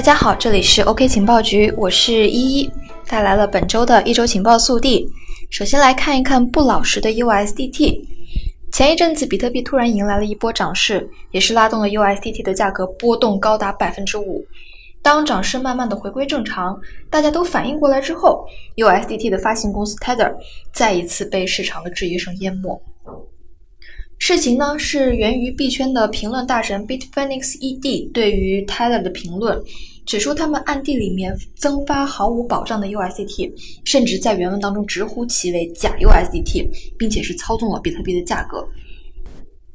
大家好，这里是 OK 情报局，我是依依，带来了本周的一周情报速递。首先来看一看不老实的 USDT。前一阵子比特币突然迎来了一波涨势，也是拉动了 USDT 的价格波动高达百分之五。当涨势慢慢的回归正常，大家都反应过来之后，USDT 的发行公司 Tether 再一次被市场的质疑声淹没。事情呢是源于币圈的评论大神 Bitfinex ED 对于 Tether 的评论，指出他们暗地里面增发毫无保障的 USDT，甚至在原文当中直呼其为假 USDT，并且是操纵了比特币的价格。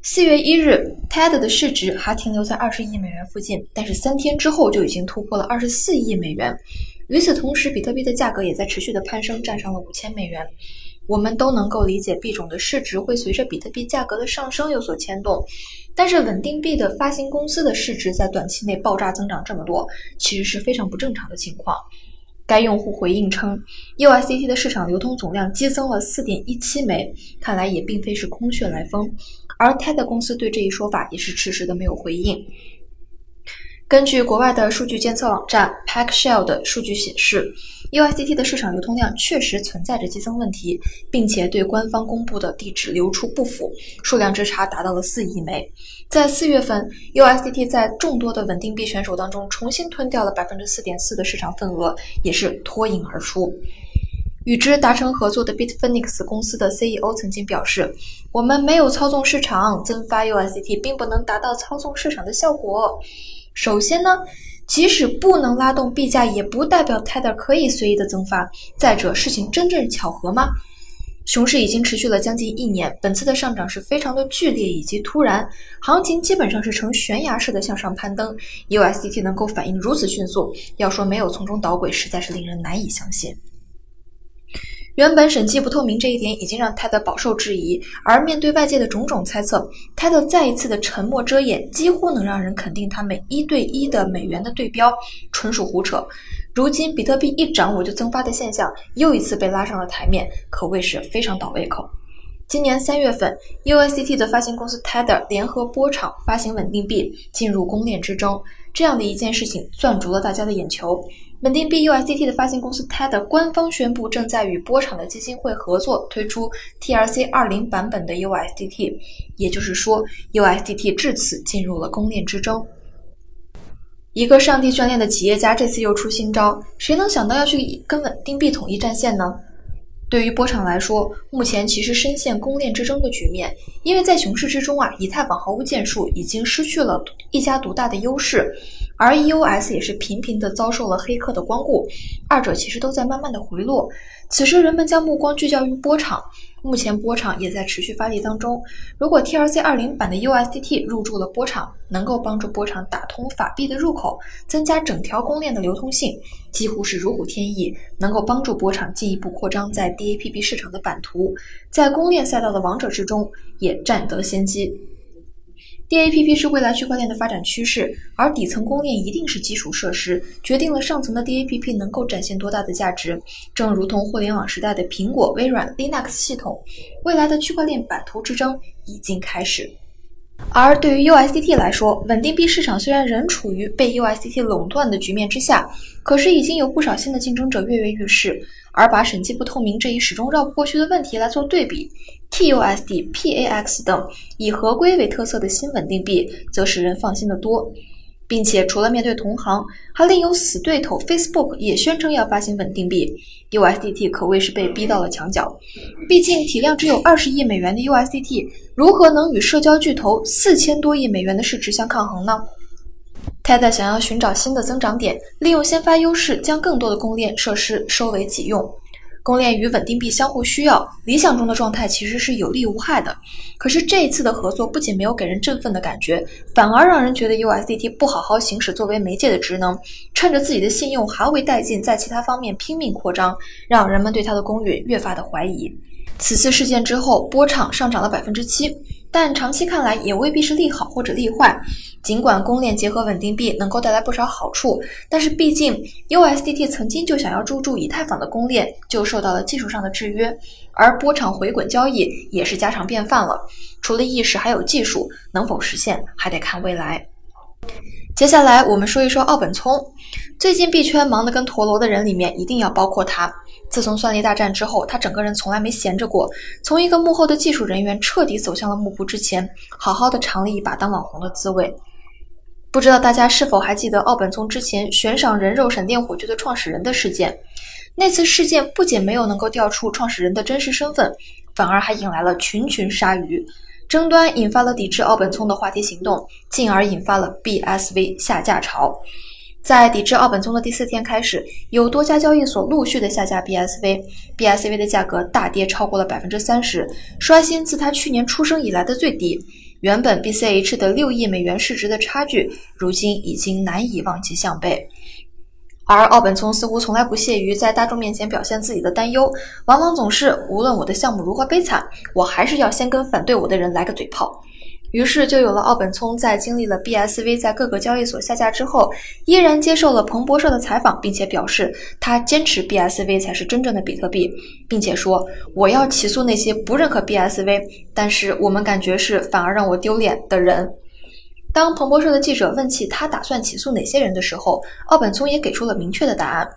四月一日，Tether 的市值还停留在二十亿美元附近，但是三天之后就已经突破了二十四亿美元。与此同时，比特币的价格也在持续的攀升，站上了五千美元。我们都能够理解币种的市值会随着比特币价格的上升有所牵动，但是稳定币的发行公司的市值在短期内爆炸增长这么多，其实是非常不正常的情况。该用户回应称，USDT 的市场流通总量激增了4.17枚，看来也并非是空穴来风。而 Teta 公司对这一说法也是迟迟的没有回应。根据国外的数据监测网站 Packshell 的数据显示，USDT 的市场流通量确实存在着激增问题，并且对官方公布的地址流出不符，数量之差达到了四亿枚。在四月份，USDT 在众多的稳定币选手当中重新吞掉了百分之四点四的市场份额，也是脱颖而出。与之达成合作的 Bitfinex 公司的 CEO 曾经表示：“我们没有操纵市场，增发 USDT 并不能达到操纵市场的效果。”首先呢，即使不能拉动币价，也不代表 ted 可以随意的增发。再者，事情真正巧合吗？熊市已经持续了将近一年，本次的上涨是非常的剧烈以及突然，行情基本上是呈悬崖式的向上攀登。USDT 能够反应如此迅速，要说没有从中捣鬼，实在是令人难以相信。原本审计不透明这一点已经让泰德饱受质疑，而面对外界的种种猜测，泰德再一次的沉默遮掩，几乎能让人肯定他们一对一的美元的对标纯属胡扯。如今比特币一涨我就增发的现象又一次被拉上了台面，可谓是非常倒胃口。今年三月份，USDT 的发行公司 Tether 联合波场发行稳定币，进入公链之争，这样的一件事情攥住了大家的眼球。稳定币 USDT 的发行公司 Tether 官方宣布，正在与波场的基金会合作推出 TRC 二零版本的 USDT，也就是说，USDT 至此进入了公链之争。一个上帝眷恋的企业家这次又出新招，谁能想到要去跟稳定币统一战线呢？对于波场来说，目前其实深陷公链之争的局面，因为在熊市之中啊，以太坊毫无建树，已经失去了一家独大的优势。而 EOS 也是频频的遭受了黑客的光顾，二者其实都在慢慢的回落。此时人们将目光聚焦于波场，目前波场也在持续发力当中。如果 TRC 二零版的 USDT 入驻了波场，能够帮助波场打通法币的入口，增加整条公链的流通性，几乎是如虎添翼，能够帮助波场进一步扩张在 DAPP 市场的版图，在公链赛道的王者之中也占得先机。DAPP 是未来区块链的发展趋势，而底层公链一定是基础设施，决定了上层的 DAPP 能够展现多大的价值。正如同互联网时代的苹果、微软、Linux 系统，未来的区块链版图之争已经开始。而对于 USDT 来说，稳定币市场虽然仍处于被 USDT 垄断的局面之下，可是已经有不少新的竞争者跃跃欲试。而把审计不透明这一始终绕不过去的问题来做对比，TUSD、PAX 等以合规为特色的新稳定币，则使人放心的多。并且除了面对同行，还另有死对头 Facebook 也宣称要发行稳定币，USDT 可谓是被逼到了墙角。毕竟体量只有二十亿美元的 USDT，如何能与社交巨头四千多亿美元的市值相抗衡呢？Tether 想要寻找新的增长点，利用先发优势，将更多的公链设施收为己用。公链与稳定币相互需要，理想中的状态其实是有利无害的。可是这一次的合作不仅没有给人振奋的感觉，反而让人觉得 USDT 不好好行使作为媒介的职能，趁着自己的信用还未殆尽，在其他方面拼命扩张，让人们对它的公允越发的怀疑。此次事件之后，波场上涨了百分之七。但长期看来也未必是利好或者利坏。尽管公链结合稳定币能够带来不少好处，但是毕竟 USDT 曾经就想要入驻以太坊的公链，就受到了技术上的制约。而波场回滚交易也是家常便饭了。除了意识，还有技术，能否实现还得看未来。接下来我们说一说奥本聪。最近币圈忙得跟陀螺的人里面，一定要包括他。自从算力大战之后，他整个人从来没闲着过，从一个幕后的技术人员彻底走向了幕布之前，好好的尝了一把当网红的滋味。不知道大家是否还记得奥本聪之前悬赏人肉闪电火炬的创始人的事件？那次事件不仅没有能够调出创始人的真实身份，反而还引来了群群鲨鱼。争端引发了抵制奥本聪的话题行动，进而引发了 BSV 下架潮。在抵制奥本聪的第四天开始，有多家交易所陆续的下架 BSV，BSV 的价格大跌超过了百分之三十，刷新自它去年出生以来的最低。原本 BCH 的六亿美元市值的差距，如今已经难以望其项背。而奥本聪似乎从来不屑于在大众面前表现自己的担忧，往往总是无论我的项目如何悲惨，我还是要先跟反对我的人来个嘴炮。于是就有了奥本聪在经历了 BSV 在各个交易所下架之后，依然接受了彭博社的采访，并且表示他坚持 BSV 才是真正的比特币，并且说我要起诉那些不认可 BSV，但是我们感觉是反而让我丢脸的人。当彭博社的记者问起他打算起诉哪些人的时候，奥本聪也给出了明确的答案：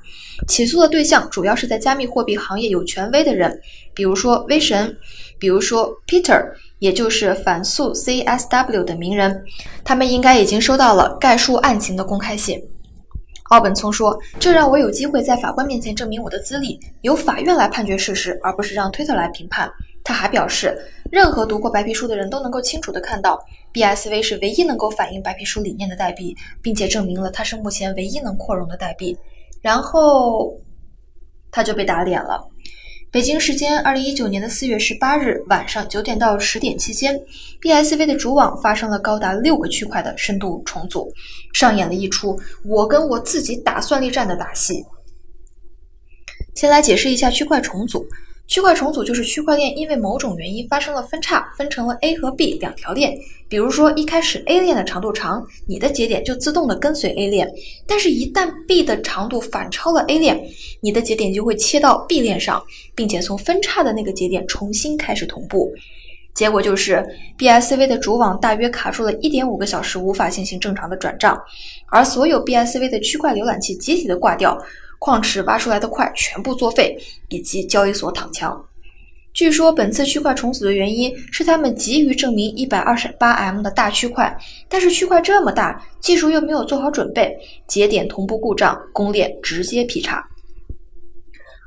起诉的对象主要是在加密货币行业有权威的人，比如说威神，比如说 Peter，也就是反诉 CSW 的名人，他们应该已经收到了概述案情的公开信。奥本聪说：“这让我有机会在法官面前证明我的资历，由法院来判决事实，而不是让推特来评判。”他还表示，任何读过白皮书的人都能够清楚地看到。BSV 是唯一能够反映白皮书理念的代币，并且证明了它是目前唯一能扩容的代币。然后，他就被打脸了。北京时间二零一九年的四月十八日晚上九点到十点期间，BSV 的主网发生了高达六个区块的深度重组，上演了一出我跟我自己打算力战的打戏。先来解释一下区块重组。区块重组就是区块链因为某种原因发生了分叉，分成了 A 和 B 两条链。比如说，一开始 A 链的长度长，你的节点就自动的跟随 A 链；但是，一旦 B 的长度反超了 A 链，你的节点就会切到 B 链上，并且从分叉的那个节点重新开始同步。结果就是 BSV 的主网大约卡住了一点五个小时，无法进行正常的转账，而所有 BSV 的区块浏览器集体的挂掉。矿池挖出来的块全部作废，以及交易所躺枪。据说本次区块重组的原因是他们急于证明一百二十八 M 的大区块，但是区块这么大，技术又没有做好准备，节点同步故障，公链直接劈叉。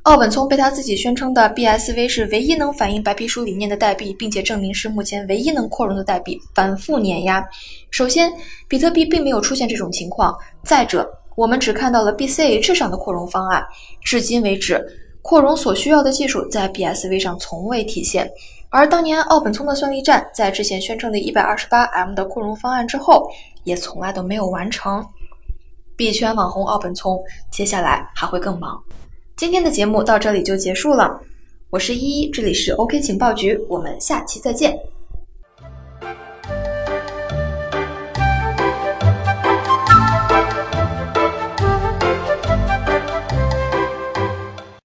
奥本聪被他自己宣称的 BSV 是唯一能反映白皮书理念的代币，并且证明是目前唯一能扩容的代币，反复碾压。首先，比特币并没有出现这种情况。再者，我们只看到了 BCH 上的扩容方案，至今为止，扩容所需要的技术在 BSV 上从未体现。而当年奥本聪的算力站在之前宣称的 128M 的扩容方案之后，也从来都没有完成。币圈网红奥本聪接下来还会更忙。今天的节目到这里就结束了，我是依依，这里是 OK 情报局，我们下期再见。